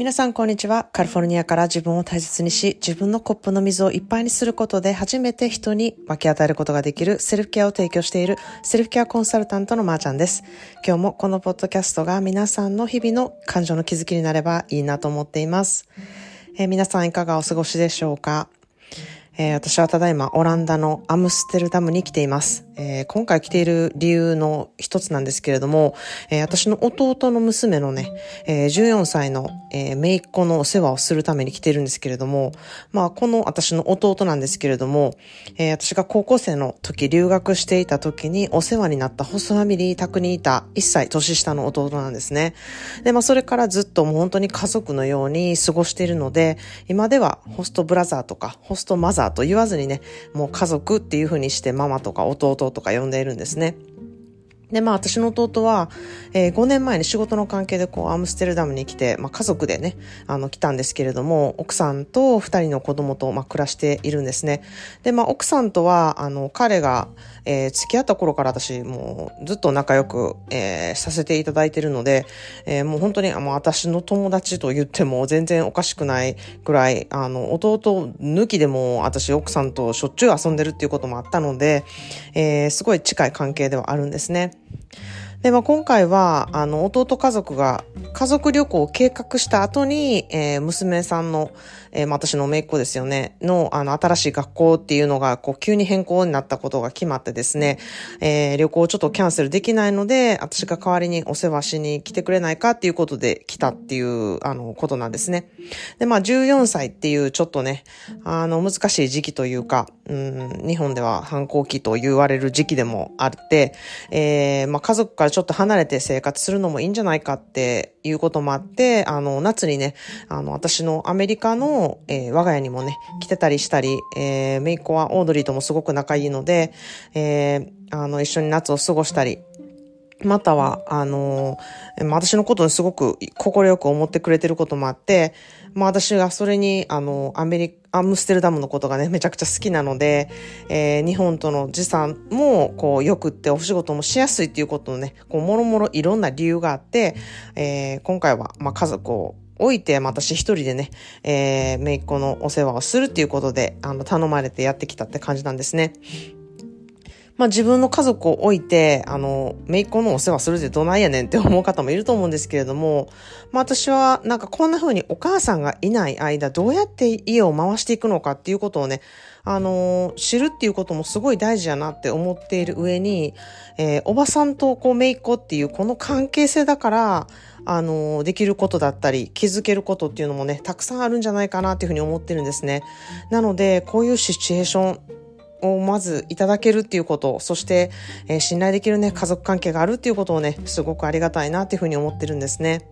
皆さん、こんにちは。カリフォルニアから自分を大切にし、自分のコップの水をいっぱいにすることで、初めて人に分け与えることができるセルフケアを提供しているセルフケアコンサルタントのまーちゃんです。今日もこのポッドキャストが皆さんの日々の感情の気づきになればいいなと思っています。えー、皆さんいかがお過ごしでしょうか？えー、私はただいまオランダのアムステルダムに来ています。えー、今回来ている理由の一つなんですけれども、えー、私の弟の娘のね、え14歳の、え姪っ子のお世話をするために来ているんですけれども、まあ、この私の弟なんですけれども、え私が高校生の時留学していた時にお世話になったホストファミリー宅にいた1歳年下の弟なんですね。で、まあ、それからずっともう本当に家族のように過ごしているので、今ではホストブラザーとかホストマザーと言わずにね、もう家族っていう風にしてママとか弟とか呼んでいるんですね。で、まあ私の弟は、えー、5年前に仕事の関係でこうアムステルダムに来て、まあ家族でね、あの来たんですけれども、奥さんと2人の子供とまあ暮らしているんですね。で、まあ奥さんとは、あの彼が、えー、付き合った頃から私もうずっと仲良く、えー、させていただいているので、えー、もう本当にもう私の友達と言っても全然おかしくないぐらい、あの弟抜きでも私奥さんとしょっちゅう遊んでるっていうこともあったので、えー、すごい近い関係ではあるんですね。で、まあ、今回は、あの、弟家族が家族旅行を計画した後に、えー、娘さんの、えー、まあ、私の姪っ子ですよね、の、あの、新しい学校っていうのが、こう、急に変更になったことが決まってですね、えー、旅行をちょっとキャンセルできないので、私が代わりにお世話しに来てくれないかっていうことで来たっていう、あの、ことなんですね。で、まあ、14歳っていうちょっとね、あの、難しい時期というか、うん、日本では反抗期と言われる時期でもあって、えー、まあ、家族からちょっと離れて生活するのもいいんじゃないかっていうこともあって、あの、夏にね、あの、私のアメリカの、えー、我が家にもね、来てたりしたり、えー、メイコはオードリーともすごく仲いいので、えー、あの、一緒に夏を過ごしたり、または、あの、私のことにすごく心よく思ってくれてることもあって、まあ私がそれに、あの、アメリカ、アムステルダムのことがね、めちゃくちゃ好きなので、えー、日本との時差も、こう、よくってお仕事もしやすいっていうことのね、こう、もろもろいろんな理由があって、えー、今回は、まあ家族を置いて、私一人でね、えー、めいっ子のお世話をするっていうことで、あの、頼まれてやってきたって感じなんですね。まあ自分の家族を置いて、あの、姪っ子のお世話するってどないやねんって思う方もいると思うんですけれども、まあ私はなんかこんな風にお母さんがいない間、どうやって家を回していくのかっていうことをね、あの、知るっていうこともすごい大事やなって思っている上に、えー、おばさんとこう姪っ子っていうこの関係性だから、あの、できることだったり、気づけることっていうのもね、たくさんあるんじゃないかなっていうふうに思ってるんですね。なので、こういうシチュエーション、をまずいただけるっていうこと、そして、えー、信頼できるね、家族関係があるっていうことをね、すごくありがたいなっていうふうに思ってるんですね。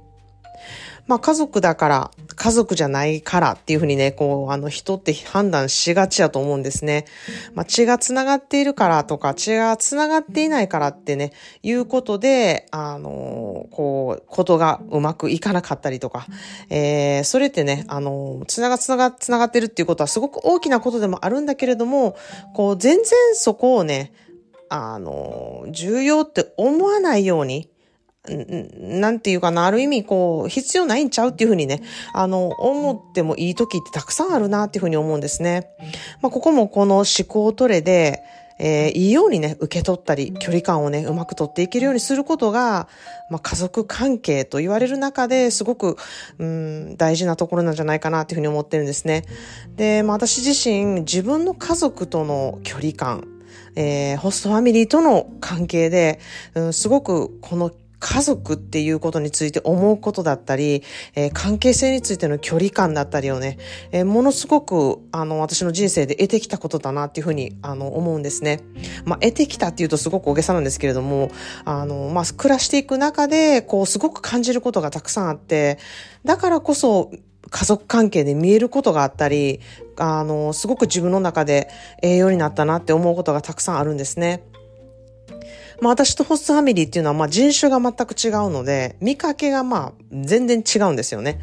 まあ家族だから、家族じゃないからっていうふうにね、こう、あの人って判断しがちやと思うんですね。まあ血が繋がっているからとか、血が繋がっていないからってね、いうことで、あの、こう、ことがうまくいかなかったりとか、えー、それってね、あのー、繋が、繋が、繋がってるっていうことはすごく大きなことでもあるんだけれども、こう、全然そこをね、あの重要って思わないように、なんていうかな、ある意味こう、必要ないんちゃうっていうふうにね、あの、思ってもいい時ってたくさんあるなっていうふうに思うんですね。まあ、ここもこの思考トレで、えー、いいようにね、受け取ったり、距離感をね、うまく取っていけるようにすることが、まあ、家族関係と言われる中ですごく、うん、大事なところなんじゃないかなっていうふうに思ってるんですね。で、まあ、私自身、自分の家族との距離感、えー、ホストファミリーとの関係で、うん、すごくこの家族っていうことについて思うことだったり、えー、関係性についての距離感だったりをね、えー、ものすごく、あの、私の人生で得てきたことだなっていうふうに、あの、思うんですね。まあ、得てきたっていうとすごく大げさなんですけれども、あの、まあ、暮らしていく中で、こう、すごく感じることがたくさんあって、だからこそ、家族関係で見えることがあったり、あの、すごく自分の中で栄養になったなって思うことがたくさんあるんですね。まあ私とホストファミリーっていうのはまあ人種が全く違うので、見かけがまあ全然違うんですよね。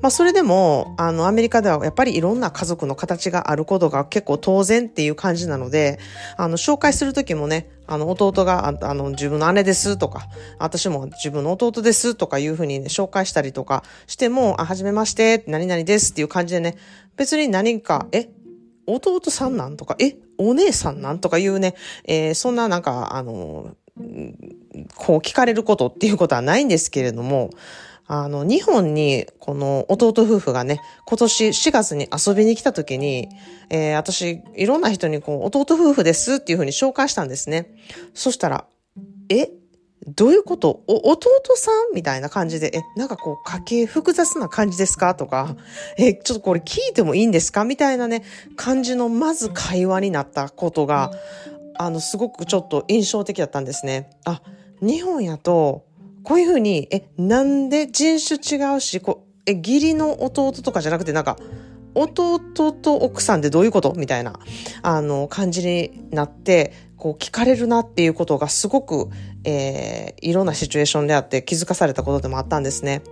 まあそれでも、あのアメリカではやっぱりいろんな家族の形があることが結構当然っていう感じなので、あの紹介するときもね、あの弟があの自分の姉ですとか、私も自分の弟ですとかいうふうに、ね、紹介したりとかしても、あ、はじめまして、何々ですっていう感じでね、別に何か、え、弟さんなんとか、え、お姉さんなんとか言うね、えー、そんななんか、あの、こう聞かれることっていうことはないんですけれども、あの、日本に、この弟夫婦がね、今年4月に遊びに来た時に、えー、私、いろんな人にこう、弟夫婦ですっていうふうに紹介したんですね。そしたら、え？どういうこと？お、弟さん？みたいな感じで、え、なんかこう、家計複雑な感じですか？とか、え、ちょっとこれ聞いてもいいんですか？みたいなね、感じの、まず会話になったことが、あの、すごくちょっと印象的だったんですね。あ、日本やと、こういうふうに、え、なんで人種違うし、こう、え、義理の弟とかじゃなくて、なんか、弟と奥さんってどういうこと？みたいな、あの、感じになって、こう聞かれるなっていうことがすごく、えー、いろんなシチュエーションであって気づかされたことでもあったんですね。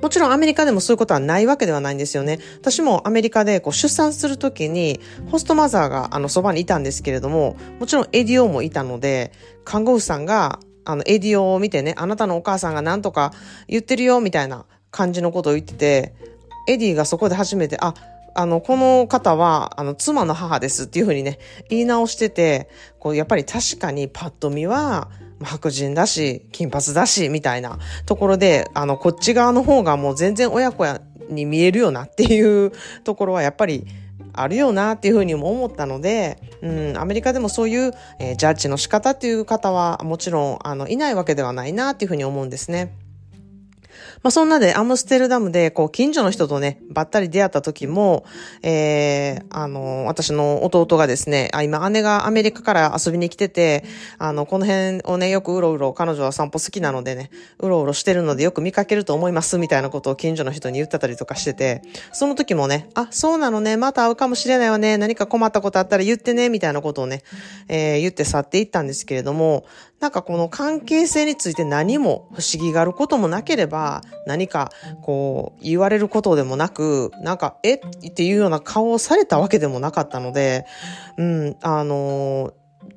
もちろんアメリカでもそういうことはないわけではないんですよね。私もアメリカでこう出産するときに、ホストマザーがあのそばにいたんですけれども、もちろんエディもいたので、看護婦さんがあのエディを見てね、あなたのお母さんが何とか言ってるよみたいな感じのことを言ってて、エディがそこで初めて、あ、あの、この方は、あの、妻の母ですっていうふうにね、言い直してて、こう、やっぱり確かにパッと見は、白人だし、金髪だし、みたいなところで、あの、こっち側の方がもう全然親子やに見えるよなっていうところはやっぱりあるよなっていうふうにも思ったので、うん、アメリカでもそういう、えー、ジャッジの仕方っていう方はもちろん、あの、いないわけではないなっていうふうに思うんですね。まあ、そんなでアムステルダムで、こう、近所の人とね、ばったり出会った時も、えー、あの、私の弟がですね、あ、今姉がアメリカから遊びに来てて、あの、この辺をね、よくうろうろ、彼女は散歩好きなのでね、うろうろしてるのでよく見かけると思います、みたいなことを近所の人に言ってたりとかしてて、その時もね、あ、そうなのね、また会うかもしれないわね、何か困ったことあったら言ってね、みたいなことをね、えー、言って去っていったんですけれども、なんかこの関係性について何も不思議があることもなければ、何かこう言われることでもなく、なんか、え？っていうような顔をされたわけでもなかったので、うん、あの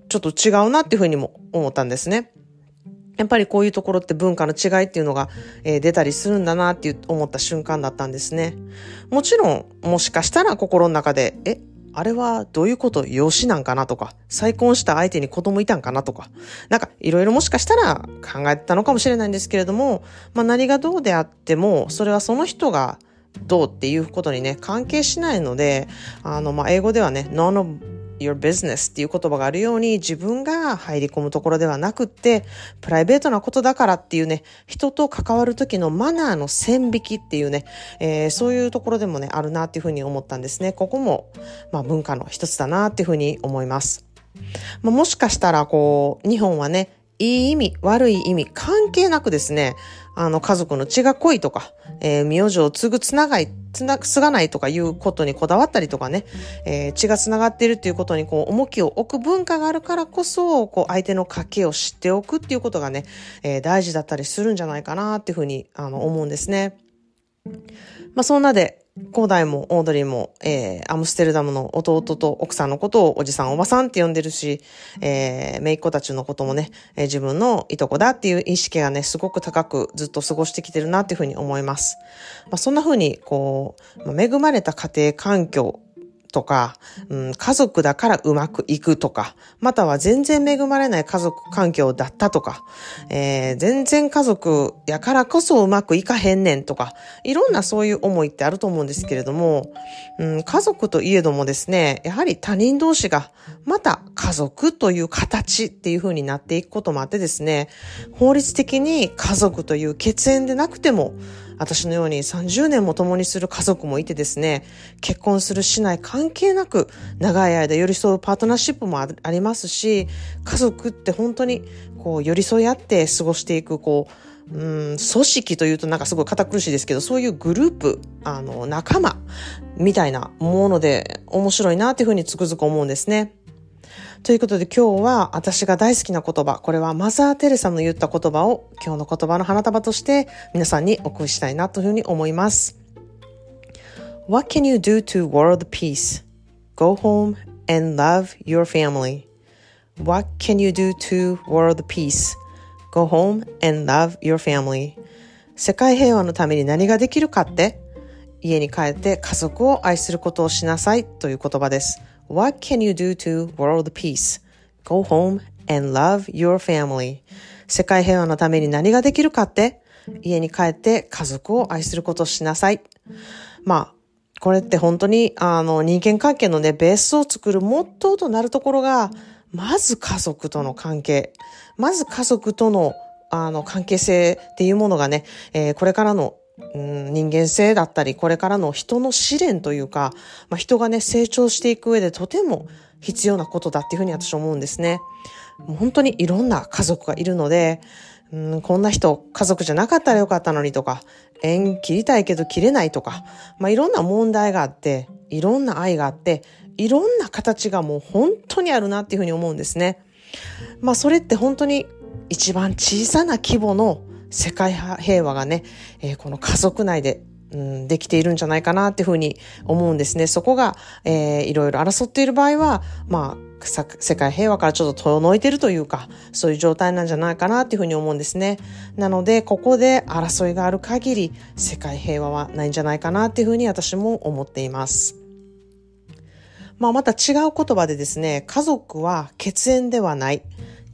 ちょっと違うなっていうふうにも思ったんですね。やっぱりこういうところって文化の違いっていうのが、えー、出たりするんだなって思った瞬間だったんですね。もちろん、もしかしたら心の中で、え、あれはどういうこと養子なんかなとか、再婚した相手に子供いたんかなとか、なんかいろいろもしかしたら考えたのかもしれないんですけれども、まあ何がどうであっても、それはその人がどうっていうことにね、関係しないので、あの、まあ英語ではね、none of your business っていう言葉があるように自分が入り込むところではなくって、プライベートなことだからっていうね、人と関わる時のマナーの線引きっていうね、えー、そういうところでもね、あるなっていうふうに思ったんですね。ここも、まあ文化の一つだなっていうふうに思います。まあ、もしかしたら、こう、日本はね、いい意味、悪い意味、関係なくですね、あの、家族の血が濃いとか、えー、名字を継ぐつながい、つな、継がないとかいうことにこだわったりとかね、えー、血がつながっているっていうことにこう、重きを置く文化があるからこそ、こう、相手の家系を知っておくっていうことがね、えー、大事だったりするんじゃないかなっていうふうに、あの、思うんですね。まあ、そんなで、コーダイもオードリーも、えー、アムステルダムの弟と奥さんのことをおじさんおばさんって呼んでるし、えー、めいっ子たちのこともね、えー、自分のいとこだっていう意識がね、すごく高くずっと過ごしてきてるなっていうふうに思います。まあ、そんなふうに、こうま、恵まれた家庭環境とか、うん、家族だからうまくいくとか、または全然恵まれない家族環境だったとか、えー、全然家族やからこそうまくいかへんねんとか、いろんなそういう思いってあると思うんですけれども、うん、家族といえどもですね、やはり他人同士がまた家族という形っていう風になっていくこともあってですね、法律的に家族という血縁でなくても、私のように30年も共にする家族もいてですね、結婚するしない関係なく長い間寄り添うパートナーシップもありますし、家族って本当にこう寄り添い合って過ごしていく、こう、うん、組織というとなんかすごい堅苦しいですけど、そういうグループ、あの、仲間みたいなもので面白いなっていうふうにつくづく思うんですね。ということで今日は私が大好きな言葉、これはマザー・テレサの言った言葉を今日の言葉の花束として皆さんにお送りしたいなというふうに思います。What can you do to world peace? Go home and love your family. What can you do to world peace? Go home and love your family. 世界平和のために何ができるかって家に帰って家族を愛することをしなさいという言葉です。What can you do to world peace? Go home and love your family. 世界平和のために何ができるかって？家に帰って家族を愛することをしなさい。まあ、これって本当に、あの、人間関係のね、ベースを作るモットーとなるところが、まず家族との関係。まず家族との、あの、関係性っていうものがね、えー、これからのうん、人間性だったり、これからの人の試練というか、まあ、人がね、成長していく上でとても必要なことだっていうふうに私は思うんですね。もう本当にいろんな家族がいるので、うん、こんな人家族じゃなかったらよかったのにとか、縁切りたいけど切れないとか、まあ、いろんな問題があって、いろんな愛があって、いろんな形がもう本当にあるなっていうふうに思うんですね。まあそれって本当に一番小さな規模の世界平和がね、えー、この家族内でうん、できているんじゃないかなっていうふうに思うんですね。そこが、えー、いろいろ争っている場合は、まあ、世界平和からちょっと遠のいてるというか、そういう状態なんじゃないかなっていうふうに思うんですね。なので、ここで争いがある限り、世界平和はないんじゃないかなっていうふうに私も思っています。まあ、また違う言葉でですね、家族は血縁ではない。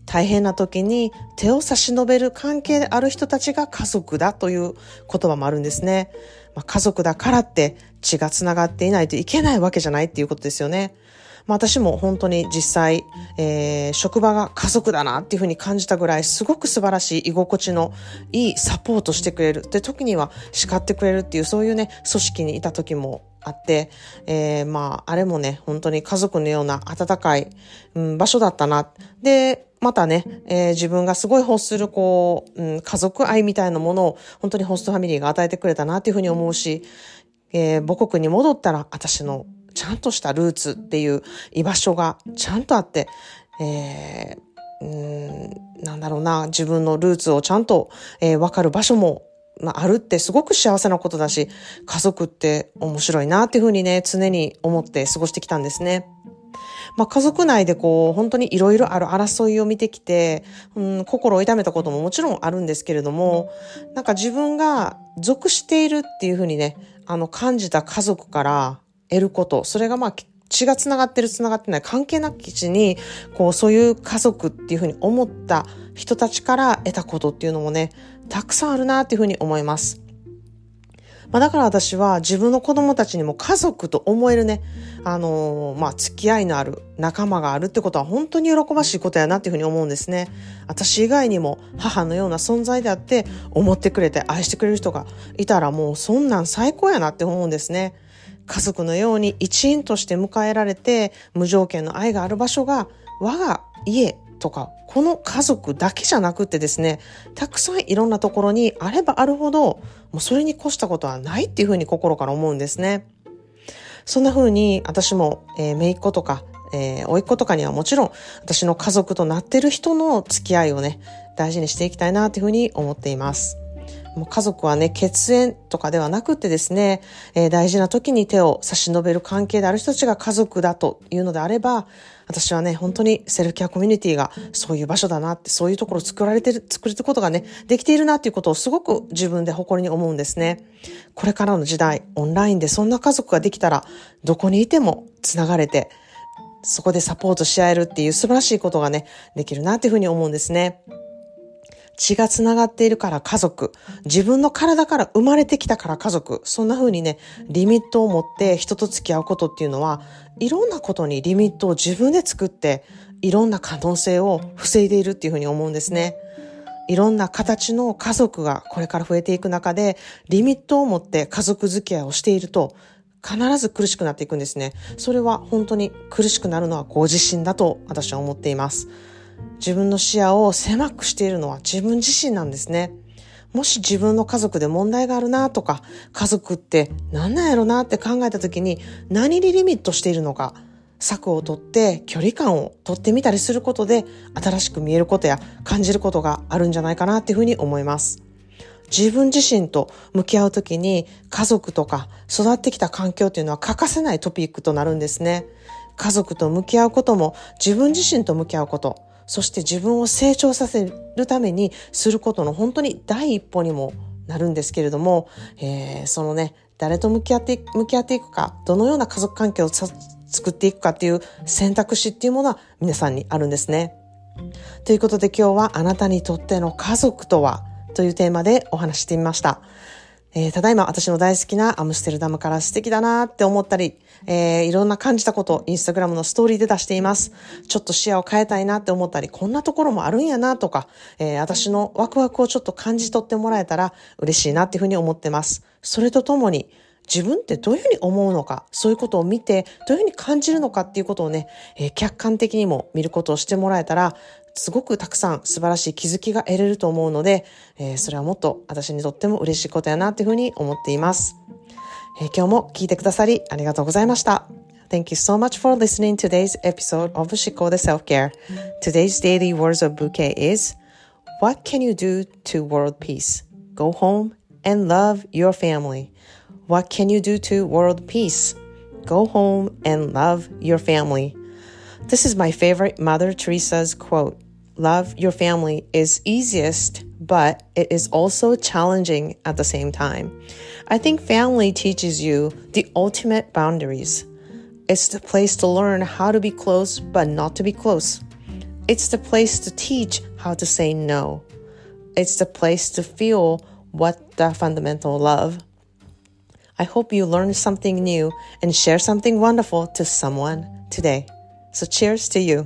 大変な時に手を差し伸べる関係である人たちが家族だという言葉もあるんですね。まあ、家族だからって血が繋がっていないといけないわけじゃないっていうことですよね。まあ、私も本当に実際、えー、職場が家族だなっていうふうに感じたぐらいすごく素晴らしい居心地のいいサポートしてくれる。で、時には叱ってくれるっていうそういうね、組織にいた時もあって、えー、まあ、あれもね、本当に家族のような温かい、うん、場所だったな。で、またね、えー、自分がすごい欲する、こう、うん、家族愛みたいなものを本当にホストファミリーが与えてくれたなっていうふうに思うし、えー、母国に戻ったら私のちゃんとしたルーツっていう居場所がちゃんとあって、えー、うんなんだろうな、自分のルーツをちゃんと、えー、わかる場所もまあ、あるってすごく幸せなことだし、家族って面白いなっていうふうにね、常に思って過ごしてきたんですね。まあ、家族内でこう、本当にいろいろある争いを見てきて、うん、心を痛めたことももちろんあるんですけれども、なんか自分が属しているっていうふうにね、あの、感じた家族から得ること、それがまあ、血が繋がってる繋がってない関係なき地に、こう、そういう家族っていうふうに思った人たちから得たことっていうのもね、たくさんあるなっていうふうに思います。まあ、だから私は自分の子供たちにも家族と思えるね、あのー、まあ、付き合いのある仲間があるってことは本当に喜ばしいことやなっていうふうに思うんですね。私以外にも母のような存在であって思ってくれて愛してくれる人がいたらもうそんなん最高やなって思うんですね。家族のように一員として迎えられて無条件の愛がある場所が我が家とか、この家族だけじゃなくてですね、たくさんいろんなところにあればあるほど、もうそれに越したことはないっていうふうに心から思うんですね。そんなふうに私も、えー、姪っ子とか、えー、甥っ子とかにはもちろん私の家族となってる人の付き合いをね、大事にしていきたいなっていうふうに思っています。もう家族はね、血縁とかではなくてですね、えー、大事な時に手を差し伸べる関係である人たちが家族だというのであれば、私はね、本当にセルフケアコミュニティがそういう場所だなって、そういうところを作られてる、作ることがね、できているなっていうことをすごく自分で誇りに思うんですね。これからの時代、オンラインでそんな家族ができたら、どこにいても繋がれて、そこでサポートし合えるっていう素晴らしいことがね、できるなっていうふうに思うんですね。血が繋がっているから家族、自分の体から生まれてきたから家族、そんな風にね、リミットを持って人と付き合うことっていうのは、いろんなことにリミットを自分で作って、いろんな可能性を防いでいるっていう風に思うんですね。いろんな形の家族がこれから増えていく中で、リミットを持って家族付き合いをしていると、必ず苦しくなっていくんですね。それは本当に苦しくなるのはご自身だと私は思っています。自分の視野を狭くしているのは自分自身なんですね。もし自分の家族で問題があるなとか、家族って何なんやろなって考えた時に何にリミットしているのか、策をとって距離感をとってみたりすることで新しく見えることや感じることがあるんじゃないかなっていうふうに思います。自分自身と向き合うときに家族とか育ってきた環境っていうのは欠かせないトピックとなるんですね。家族と向き合うことも自分自身と向き合うこと、そして自分を成長させるためにすることの本当に第一歩にもなるんですけれども、えー、そのね、誰と向き合って向き合っていくか、どのような家族関係を作っていくかっていう選択肢っていうものは皆さんにあるんですね。ということで今日はあなたにとっての家族とはというテーマでお話してみました。えー、ただいま私の大好きなアムステルダムから素敵だなって思ったり、えー、いろんな感じたことをインスタグラムのストーリーで出しています。ちょっと視野を変えたいなって思ったり、こんなところもあるんやなとか、えー、私のワクワクをちょっと感じ取ってもらえたら嬉しいなっていうふうに思ってます。それとともに、自分ってどういうふうに思うのか、そういうことを見て、どういうふうに感じるのかっていうことをね、えー、客観的にも見ることをしてもらえたら、すごくたくさん素晴らしい気づきが得れると思うので、えー、それはもっと私にとっても嬉しいことやなっていうふうに思っています。えー、今日も聞いてくださりありがとうございました。Thank you so much for listening to today's episode of Shiko the Self-Care. Today's daily words of bouquet is What can you do to world peace? Go home and love your family. What can you do to world peace? Go home and love your family. This is my favorite Mother Teresa's quote. love your family is easiest, but it is also challenging at the same time. I think family teaches you the ultimate boundaries. It's the place to learn how to be close, but not to be close. It's the place to teach how to say no. It's the place to feel what the fundamental love. I hope you learned something new and share something wonderful to someone today. So cheers to you.